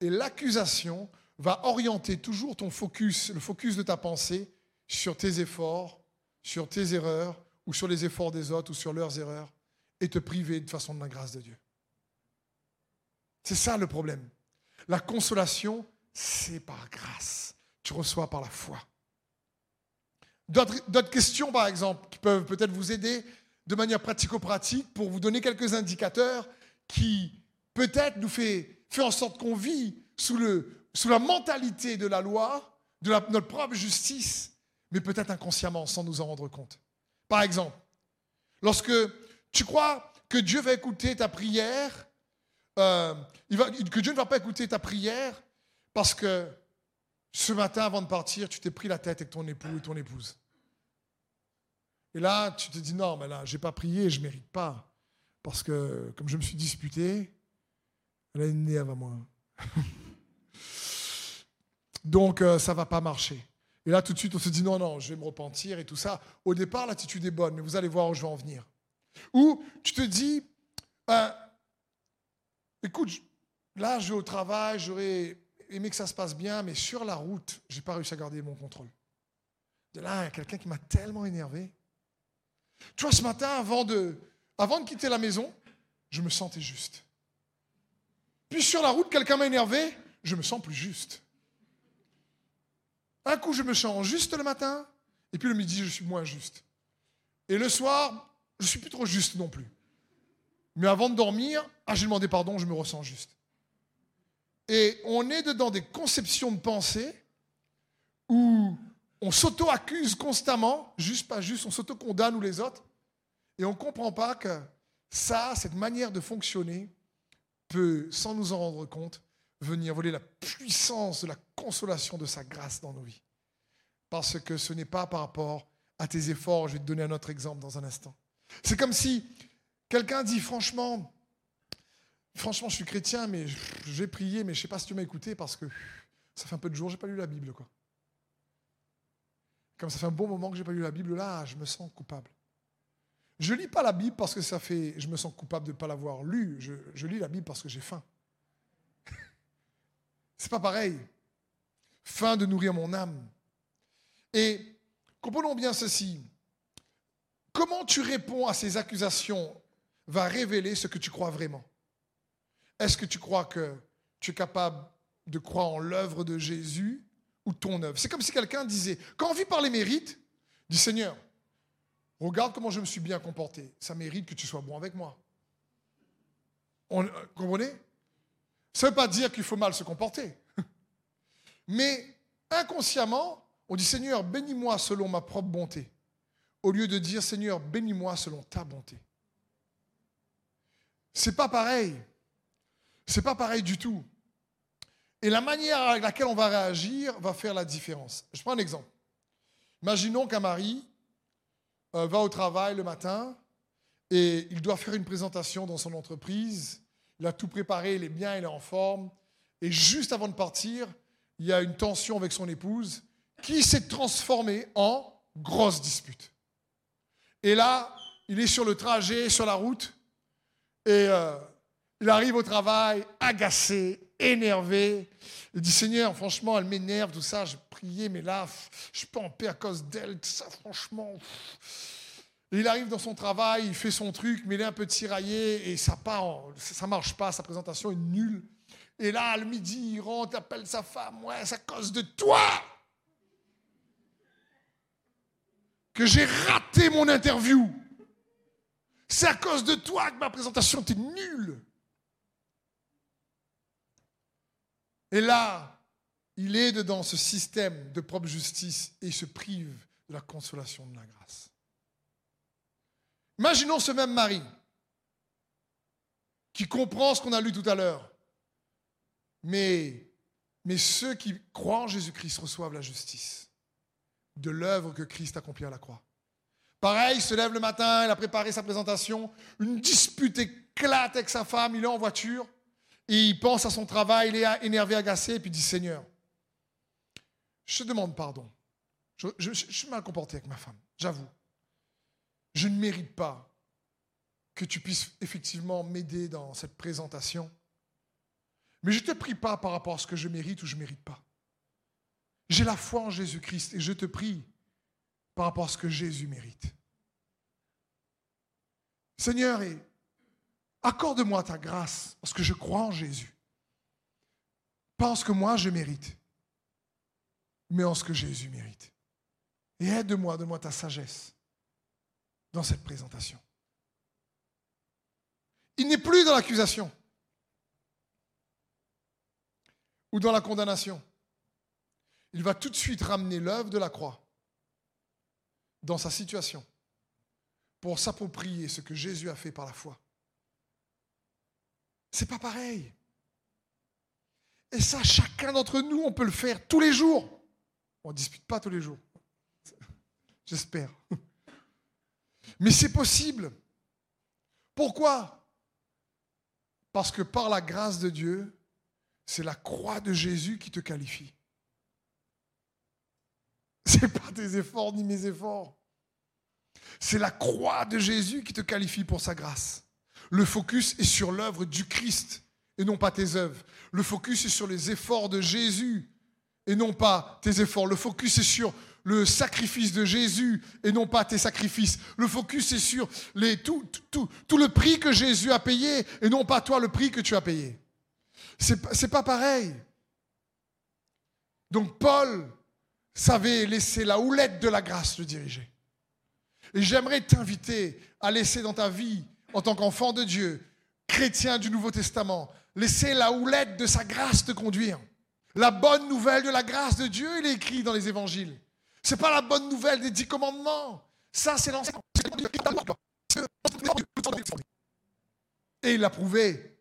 Et l'accusation va orienter toujours ton focus, le focus de ta pensée, sur tes efforts, sur tes erreurs, ou sur les efforts des autres, ou sur leurs erreurs, et te priver de façon de la grâce de Dieu. C'est ça le problème. La consolation, c'est par grâce. Tu reçois par la foi. D'autres questions, par exemple, qui peuvent peut-être vous aider de manière pratico-pratique pour vous donner quelques indicateurs qui peut-être nous fait, fait en sorte qu'on vit sous, le, sous la mentalité de la loi, de notre propre justice, mais peut-être inconsciemment sans nous en rendre compte. Par exemple, lorsque tu crois que Dieu va écouter ta prière, euh, que Dieu ne va pas écouter ta prière parce que ce matin, avant de partir, tu t'es pris la tête avec ton époux et ton épouse. Et là, tu te dis, non, mais là, je n'ai pas prié, je ne mérite pas. Parce que, comme je me suis disputé, elle a une nez avant moi. (laughs) Donc, euh, ça ne va pas marcher. Et là, tout de suite, on se dit, non, non, je vais me repentir et tout ça. Au départ, l'attitude est bonne, mais vous allez voir où je vais en venir. Ou tu te dis, euh, écoute, là, je vais au travail, j'aurais aimé que ça se passe bien, mais sur la route, je n'ai pas réussi à garder mon contrôle. De là, il y a quelqu'un qui m'a tellement énervé. Tu vois, ce matin, avant de, avant de quitter la maison, je me sentais juste. Puis sur la route, quelqu'un m'a énervé, je me sens plus juste. Un coup, je me sens juste le matin, et puis le midi, je suis moins juste. Et le soir, je suis plus trop juste non plus. Mais avant de dormir, ah, j'ai demandé pardon, je me ressens juste. Et on est dedans des conceptions de pensée où on s'auto-accuse constamment, juste pas juste, on s'auto-condamne ou les autres, et on ne comprend pas que ça, cette manière de fonctionner, peut, sans nous en rendre compte, venir voler la puissance de la consolation de sa grâce dans nos vies. Parce que ce n'est pas par rapport à tes efforts, je vais te donner un autre exemple dans un instant. C'est comme si quelqu'un dit franchement, franchement, je suis chrétien, mais j'ai prié, mais je ne sais pas si tu m'as écouté parce que ça fait un peu de jours, j'ai pas lu la Bible, quoi. Comme ça fait un bon moment que j'ai pas lu la Bible, là, je me sens coupable. Je lis pas la Bible parce que ça fait, je me sens coupable de ne pas l'avoir lu. Je, je, lis la Bible parce que j'ai faim. C'est pas pareil. Faim de nourrir mon âme. Et comprenons bien ceci. Comment tu réponds à ces accusations va révéler ce que tu crois vraiment. Est-ce que tu crois que tu es capable de croire en l'œuvre de Jésus ou ton œuvre? C'est comme si quelqu'un disait, quand on vit par les mérites, dit Seigneur, regarde comment je me suis bien comporté, ça mérite que tu sois bon avec moi. On, euh, comprenez? Ça ne veut pas dire qu'il faut mal se comporter. (laughs) Mais inconsciemment, on dit Seigneur, bénis-moi selon ma propre bonté au lieu de dire Seigneur, bénis-moi selon ta bonté. C'est pas pareil. C'est pas pareil du tout. Et la manière avec laquelle on va réagir va faire la différence. Je prends un exemple. Imaginons qu'un mari euh, va au travail le matin et il doit faire une présentation dans son entreprise. Il a tout préparé, il est bien, il est en forme. Et juste avant de partir, il y a une tension avec son épouse qui s'est transformée en grosse dispute. Et là, il est sur le trajet, sur la route, et euh, il arrive au travail agacé, énervé. Il dit Seigneur, franchement, elle m'énerve, tout ça. J'ai prié, mais là, je suis pas en paix à cause d'elle, tout ça, franchement. Il arrive dans son travail, il fait son truc, mais il est un peu tiraillé et ça part, ça marche pas, sa présentation est nulle. Et là, le midi, il rentre, appelle sa femme, ouais, c'est à cause de toi que j'ai raté mon interview. C'est à cause de toi que ma présentation était nulle. Et là, il est dans ce système de propre justice et il se prive de la consolation de la grâce. Imaginons ce même mari qui comprend ce qu'on a lu tout à l'heure. Mais, ceux qui croient en Jésus-Christ reçoivent la justice de l'œuvre que Christ accomplit à la croix. Pareil, il se lève le matin, il a préparé sa présentation, une dispute éclate avec sa femme, il est en voiture, et il pense à son travail, il est énervé, agacé, et puis il dit Seigneur, je te demande pardon. Je, suis mal comporté avec ma femme, j'avoue. Je ne mérite pas que tu puisses effectivement m'aider dans cette présentation. Mais je ne te prie pas par rapport à ce que je mérite ou je ne mérite pas. J'ai la foi en Jésus-Christ et je te prie par rapport à ce que Jésus mérite. Seigneur, accorde-moi ta grâce parce que je crois en Jésus. Pas en ce que moi je mérite, mais en ce que Jésus mérite. Et aide-moi, donne-moi ta sagesse dans cette présentation. Il n'est plus dans l'accusation ou dans la condamnation il va tout de suite ramener l'œuvre de la croix dans sa situation pour s'approprier ce que Jésus a fait par la foi. C'est pas pareil. Et ça, chacun d'entre nous, on peut le faire tous les jours. On ne dispute pas tous les jours. J'espère. Mais c'est possible. Pourquoi? Parce que par la grâce de Dieu, c'est la croix de Jésus qui te qualifie. (laughs) C'est pas tes efforts ni mes efforts. C'est la croix de Jésus qui te qualifie pour sa grâce. Le focus est sur l'œuvre du Christ et non pas tes œuvres. Le focus est sur les efforts de Jésus et non pas tes efforts. Le focus est sur le sacrifice de Jésus et non pas tes sacrifices. Le focus est sur tout, le prix que Jésus a payé et non pas toi le prix que tu as payé. C'est, c'est pas pareil. Donc Paul savait laisser la houlette de la grâce le diriger. Et j'aimerais t'inviter à laisser dans ta vie, en tant qu'enfant de Dieu, chrétien du Nouveau Testament, laisser la houlette de sa grâce te conduire. La bonne nouvelle de la grâce de Dieu, il est écrit dans les évangiles. Ce n'est pas la bonne nouvelle des dix commandements. Ça, c'est l'ancien. Et il l'a prouvé.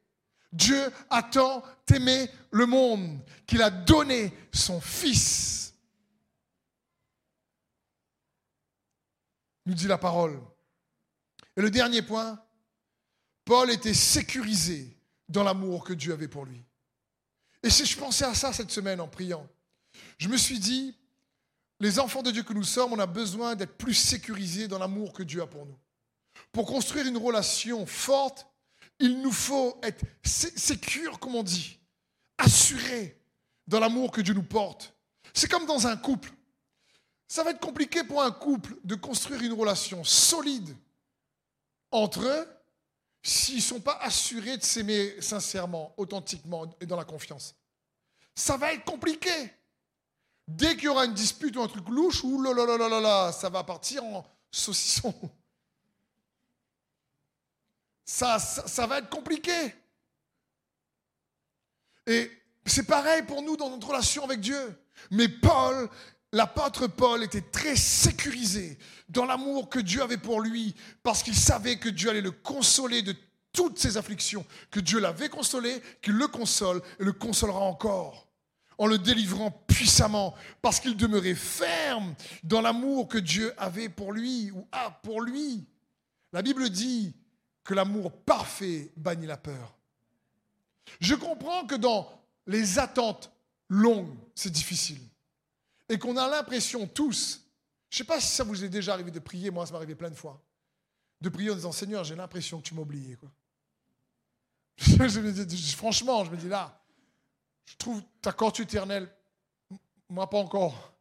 Dieu a tant aimé le monde qu'il a donné son Fils nous dit la parole. Et le dernier point, Paul était sécurisé dans l'amour que Dieu avait pour lui. Et si je pensais à ça cette semaine en priant, je me suis dit, les enfants de Dieu que nous sommes, on a besoin d'être plus sécurisés dans l'amour que Dieu a pour nous. Pour construire une relation forte, il nous faut être sécure, comme on dit, assurés dans l'amour que Dieu nous porte. C'est comme dans un couple. Ça va être compliqué pour un couple de construire une relation solide entre eux s'ils ne sont pas assurés de s'aimer sincèrement, authentiquement et dans la confiance. Ça va être compliqué. Dès qu'il y aura une dispute ou un truc louche, ou là, ça va partir en saucisson. Ça, ça, ça va être compliqué. Et c'est pareil pour nous dans notre relation avec Dieu. Mais Paul l'apôtre Paul était très sécurisé dans l'amour que Dieu avait pour lui, parce qu'il savait que Dieu allait le consoler de toutes ses afflictions, que Dieu l'avait consolé, qu'il le console et le consolera encore, en le délivrant puissamment, parce qu'il demeurait ferme dans l'amour que Dieu avait pour lui ou a pour lui. La Bible dit que l'amour parfait bannit la peur. Je comprends que dans les attentes longues, c'est difficile. Et qu'on a l'impression tous, je ne sais pas si ça vous est déjà arrivé de prier, moi ça m'est arrivé plein de fois, de prier en disant Seigneur, j'ai l'impression que tu m'as oublié. (laughs) Franchement, je me dis là, je trouve ta corps éternelle, moi pas encore.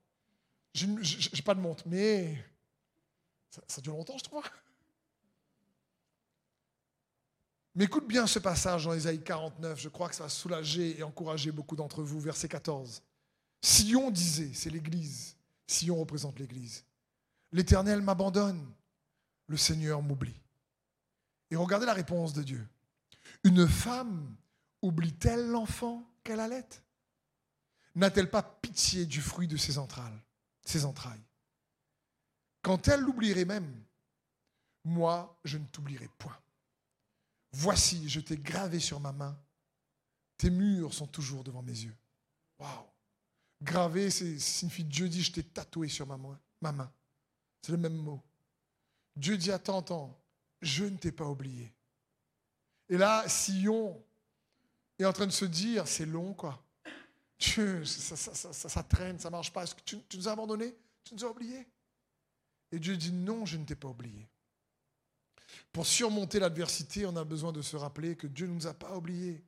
J'ai pas de montre, mais ça, ça dure longtemps, je trouve. Mais écoute bien ce passage dans Ésaïe 49, je crois que ça va soulager et encourager beaucoup d'entre vous. Verset 14. Sion disait, c'est l'Église, Sion représente l'Église, l'Éternel m'abandonne, le Seigneur m'oublie. Et regardez la réponse de Dieu. Une femme oublie-t-elle l'enfant? Qu'elle allait N'a-t-elle pas pitié du fruit de ses entrailles, ses entrailles? Quand elle l'oublierait même, moi, je ne t'oublierai point. Voici, je t'ai gravé sur ma main. Tes murs sont toujours devant mes yeux. Waouh! Gravé, c'est signifie Dieu dit, je t'ai tatoué sur ma main. Ma main. C'est le même mot. Dieu dit, attends, attends, je ne t'ai pas oublié. Et là, Sion est en train de se dire, c'est long, quoi. Dieu, ça, traîne, ça ne marche pas. Est-ce que tu, tu nous as abandonnés? Tu nous as oubliés? Et Dieu dit, non, je ne t'ai pas oublié. Pour surmonter l'adversité, on a besoin de se rappeler que Dieu ne nous a pas oubliés.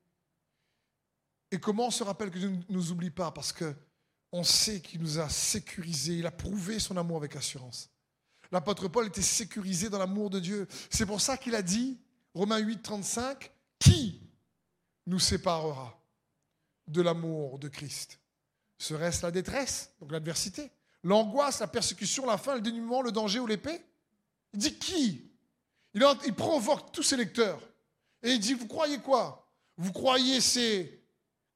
Et comment on se rappelle que Dieu ne nous oublie pas? Parce que on sait qu'il nous a sécurisés, il a prouvé son amour avec assurance. L'apôtre Paul était sécurisé dans l'amour de Dieu. C'est pour ça qu'il a dit, Romains 8, 35, qui nous séparera de l'amour de Christ Serait-ce la détresse, donc l'adversité, l'angoisse, la persécution, la faim, le dénuement, le danger ou l'épée? Il dit qui? Il, provoque tous ses lecteurs. Et il dit, vous croyez quoi? Vous croyez c'est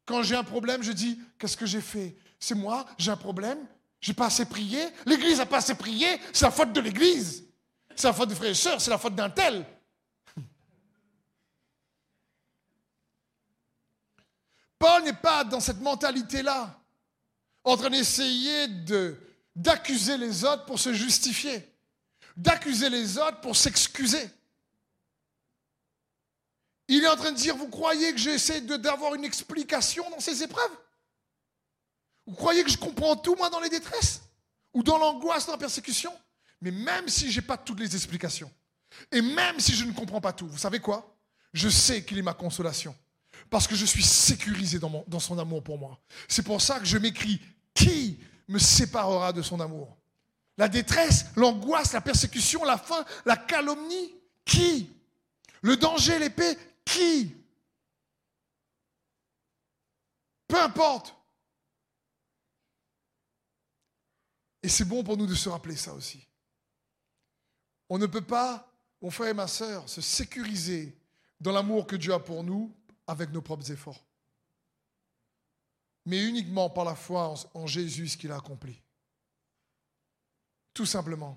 quand j'ai un problème, je dis, qu'est-ce que j'ai fait? C'est moi, j'ai un problème, j'ai pas assez prié, l'Église n'a pas assez prié, c'est la faute de l'Église. C'est la faute des frères et sœurs, c'est la faute d'un tel. Paul n'est pas dans cette mentalité-là, en train d'essayer d'accuser les autres pour se justifier d'accuser les autres pour s'excuser. Il est en train de dire, vous croyez que j'essaie d'avoir une explication dans ces épreuves? Vous croyez que je comprends tout, moi, dans les détresses? Ou dans l'angoisse, dans la persécution? Mais même si je n'ai pas toutes les explications, et même si je ne comprends pas tout, vous savez quoi? Je sais qu'il est ma consolation. Parce que je suis sécurisé dans, dans son amour pour moi. C'est pour ça que je m'écris, qui me séparera de son amour? La détresse, l'angoisse, la persécution, la faim, la calomnie. Qui? Le danger, l'épée. Qui? Peu importe. Et c'est bon pour nous de se rappeler ça aussi. On ne peut pas, mon frère et ma soeur, se sécuriser dans l'amour que Dieu a pour nous avec nos propres efforts, mais uniquement par la foi en Jésus, ce qu'il a accompli. Tout simplement.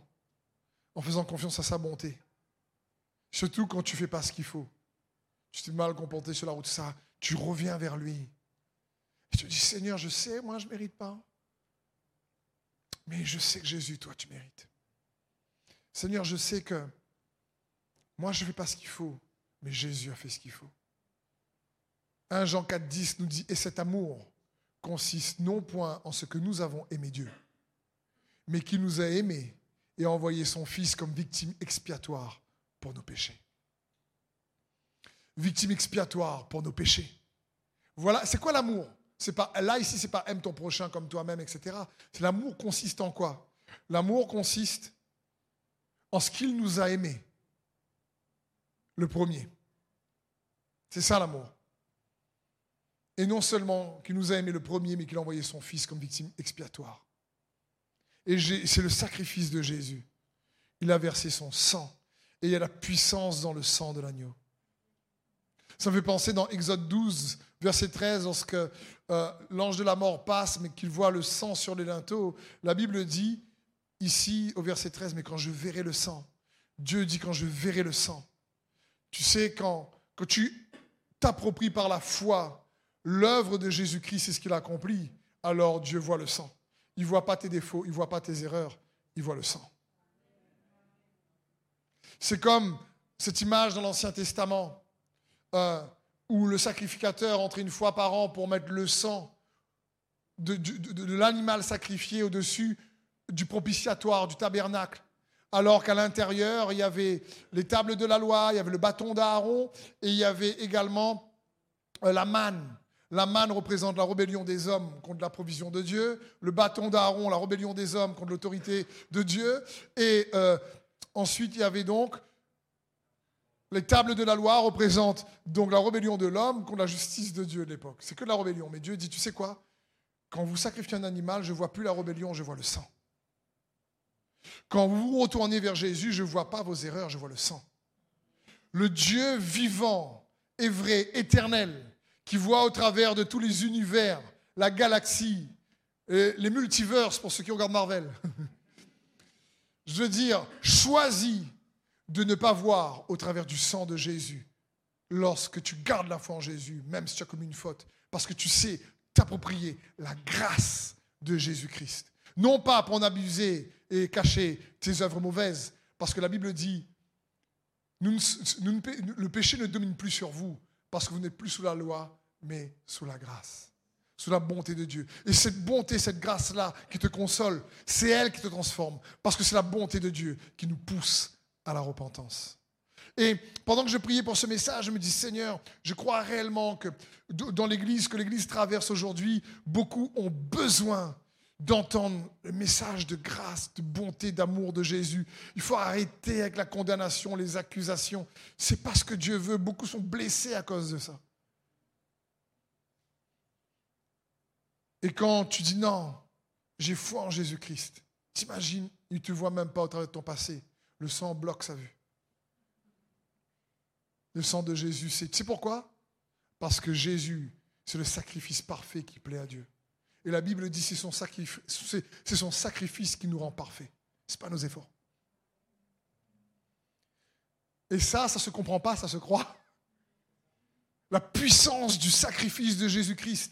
En faisant confiance à sa bonté. Surtout quand tu ne fais pas ce qu'il faut. Tu t'es mal comporté sur la route, ça, tu reviens vers lui. Et tu dis, Seigneur, je sais, moi, je ne mérite pas. Mais je sais que Jésus, toi, tu mérites. Seigneur, je sais que moi, je ne fais pas ce qu'il faut, mais Jésus a fait ce qu'il faut. 1 Jean 4, 10 nous dit, et cet amour consiste non point en ce que nous avons aimé Dieu, mais qui nous a aimés et a envoyé son Fils comme victime expiatoire pour nos péchés. Victime expiatoire pour nos péchés. Voilà, c'est quoi l'amour? C'est pas là ici, c'est pas aime ton prochain comme toi-même, etc. C'est l'amour consiste en quoi? L'amour consiste en ce qu'il nous a aimés. Le premier. C'est ça l'amour. Et non seulement qu'il nous a aimés le premier, mais qu'il a envoyé son Fils comme victime expiatoire. Et c'est le sacrifice de Jésus. Il a versé son sang. Et il y a la puissance dans le sang de l'agneau. Ça me fait penser dans Exode 12, verset 13, lorsque euh, l'ange de la mort passe, mais qu'il voit le sang sur les linteaux. La Bible dit ici au verset 13, mais quand je verrai le sang, Dieu dit quand je verrai le sang. Tu sais, quand, quand tu t'appropries par la foi l'œuvre de Jésus-Christ et ce qu'il a accompli, alors Dieu voit le sang. Il ne voit pas tes défauts, il ne voit pas tes erreurs, il voit le sang. C'est comme cette image dans l'Ancien Testament euh, où le sacrificateur entrait une fois par an pour mettre le sang de, de l'animal sacrifié au-dessus du propitiatoire, du tabernacle. Alors qu'à l'intérieur, il y avait les tables de la loi, il y avait le bâton d'Aaron et il y avait également euh, la manne. La manne représente la rébellion des hommes contre la provision de Dieu. Le bâton d'Aaron, la rébellion des hommes contre l'autorité de Dieu. Et euh, ensuite, il y avait donc les tables de la loi représentent donc la rébellion de l'homme contre la justice de Dieu de l'époque. C'est que la rébellion. Mais Dieu dit, tu sais quoi? Quand vous sacrifiez un animal, je vois plus la rébellion, je vois le sang. Quand vous vous retournez vers Jésus, je ne vois pas vos erreurs, je vois le sang. Le Dieu vivant et vrai, éternel, qui voit au travers de tous les univers, la galaxie, les multiverses pour ceux qui regardent Marvel. (laughs) Je veux dire, choisis de ne pas voir au travers du sang de Jésus lorsque tu gardes la foi en Jésus, même si tu as commis une faute, parce que tu sais t'approprier la grâce de Jésus-Christ. Non pas pour en abuser et cacher tes œuvres mauvaises, parce que la Bible dit, le péché ne domine plus sur vous, parce que vous n'êtes plus sous la loi, mais sous la grâce, sous la bonté de Dieu. Et cette bonté, cette grâce-là qui te console, c'est elle qui te transforme, parce que c'est la bonté de Dieu qui nous pousse à la repentance. Et pendant que je priais pour ce message, je me dis, Seigneur, je crois réellement que dans l'Église, que l'Église traverse aujourd'hui, beaucoup ont besoin d'entendre le message de grâce, de bonté, d'amour de Jésus. Il faut arrêter avec la condamnation, les accusations. C'est pas ce que Dieu veut. Beaucoup sont blessés à cause de ça. Et quand tu dis non, j'ai foi en Jésus-Christ, t'imagines, il ne te voit même pas au travers de ton passé. Le sang bloque sa vue. Le sang de Jésus, c'est. Tu sais pourquoi? Parce que Jésus, c'est le sacrifice parfait qui plaît à Dieu. Et la Bible dit c'est son c'est son sacrifice qui nous rend parfaits. Ce n'est pas nos efforts. Et ça, ça ne se comprend pas, ça se croit. La puissance du sacrifice de Jésus-Christ.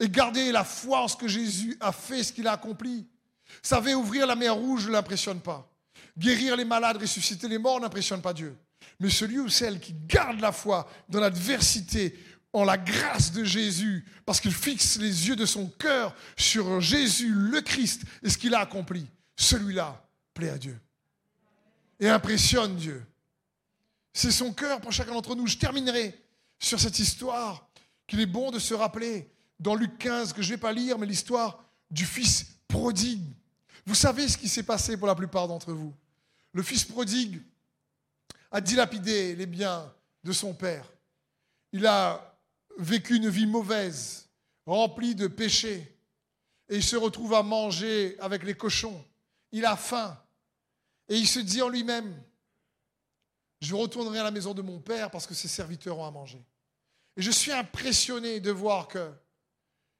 Et garder la foi en ce que Jésus a fait, ce qu'il a accompli. Savez, ouvrir la mer rouge ne l'impressionne pas. Guérir les malades, ressusciter les morts n'impressionne pas Dieu. Mais celui ou celle qui garde la foi dans l'adversité, en la grâce de Jésus, parce qu'il fixe les yeux de son cœur sur Jésus, le Christ, et ce qu'il a accompli, celui-là plaît à Dieu et impressionne Dieu. C'est son cœur pour chacun d'entre nous. Je terminerai sur cette histoire qu'il est bon de se rappeler dans Luc 15, que je ne vais pas lire, mais l'histoire du fils prodigue. Vous savez ce qui s'est passé pour la plupart d'entre vous. Le fils prodigue a dilapidé les biens de son père. Il a vécu une vie mauvaise, remplie de péchés, et il se retrouve à manger avec les cochons. Il a faim, et il se dit en lui-même, je retournerai à la maison de mon père parce que ses serviteurs ont à manger. Et je suis impressionné de voir que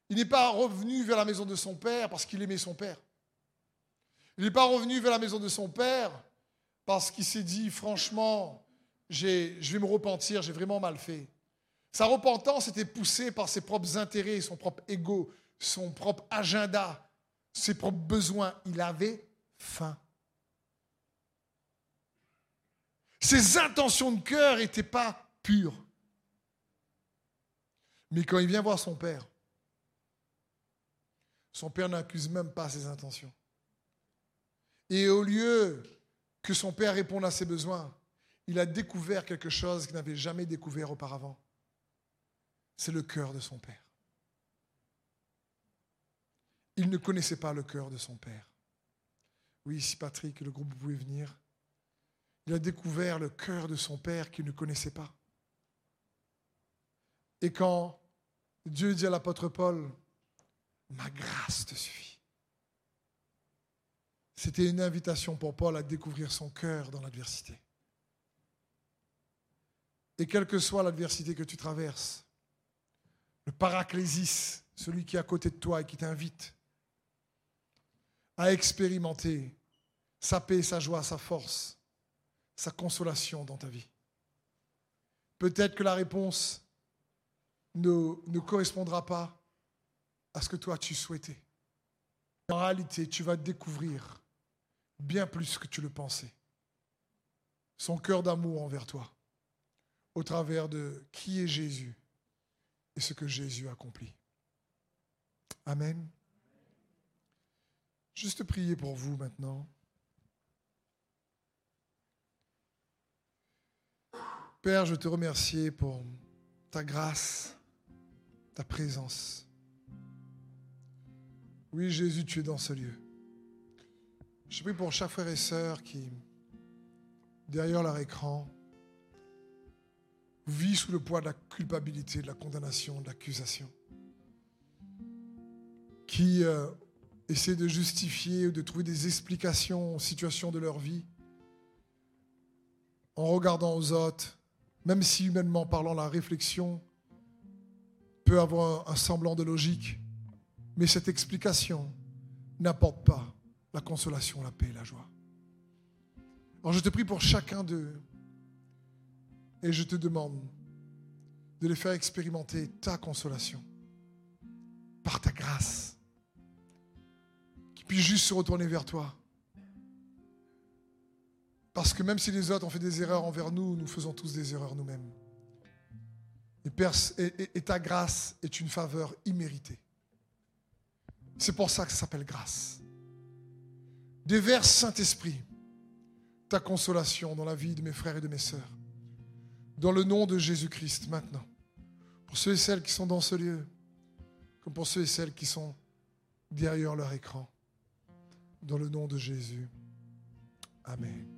il n'est pas revenu vers la maison de son père parce qu'il aimait son père. Il n'est pas revenu vers la maison de son père parce qu'il s'est dit, franchement, je vais me repentir, j'ai vraiment mal fait. Sa repentance était poussée par ses propres intérêts, son propre ego, son propre agenda, ses propres besoins. Il avait faim. Ses intentions de cœur n'étaient pas pures. Mais quand il vient voir son père, son père n'accuse même pas ses intentions. Et au lieu que son père réponde à ses besoins, il a découvert quelque chose qu'il n'avait jamais découvert auparavant c'est le cœur de son père. Il ne connaissait pas le cœur de son père. Oui, ici Patrick, le groupe, vous pouvez venir. Il a découvert le cœur de son père qu'il ne connaissait pas. Et quand Dieu dit à l'apôtre Paul, ma grâce te suffit. C'était une invitation pour Paul à découvrir son cœur dans l'adversité. Et quelle que soit l'adversité que tu traverses, le paraclésis, celui qui est à côté de toi et qui t'invite à expérimenter sa paix, sa joie, sa force, sa consolation dans ta vie. Peut-être que la réponse ne, correspondra pas à ce que toi tu souhaitais. En réalité, tu vas découvrir bien plus que tu le pensais. Son cœur d'amour envers toi, au travers de qui est Jésus et ce que Jésus accomplit. Amen. Juste prier pour vous maintenant. Père, je te remercie pour ta grâce, ta présence. Oui, Jésus, tu es dans ce lieu. Je prie pour chaque frère et sœur qui, derrière leur écran, vit sous le poids de la culpabilité, de la condamnation, de l'accusation, qui euh, essaie de justifier ou de trouver des explications aux situations de leur vie en regardant aux autres, même si humainement parlant, la réflexion peut avoir un semblant de logique, mais cette explication n'apporte pas la consolation, la paix, la joie. Alors je te prie pour chacun d'eux et je te demande de les faire expérimenter ta consolation par ta grâce, qu'ils puissent juste se retourner vers toi. Parce que même si les autres ont fait des erreurs envers nous, nous faisons tous des erreurs nous-mêmes. Et, et, ta grâce est une faveur imméritée. C'est pour ça que ça s'appelle grâce. Déverse, Saint-Esprit, ta consolation dans la vie de mes frères et de mes sœurs. Dans le nom de Jésus-Christ maintenant. Pour ceux et celles qui sont dans ce lieu, comme pour ceux et celles qui sont derrière leur écran. Dans le nom de Jésus. Amen.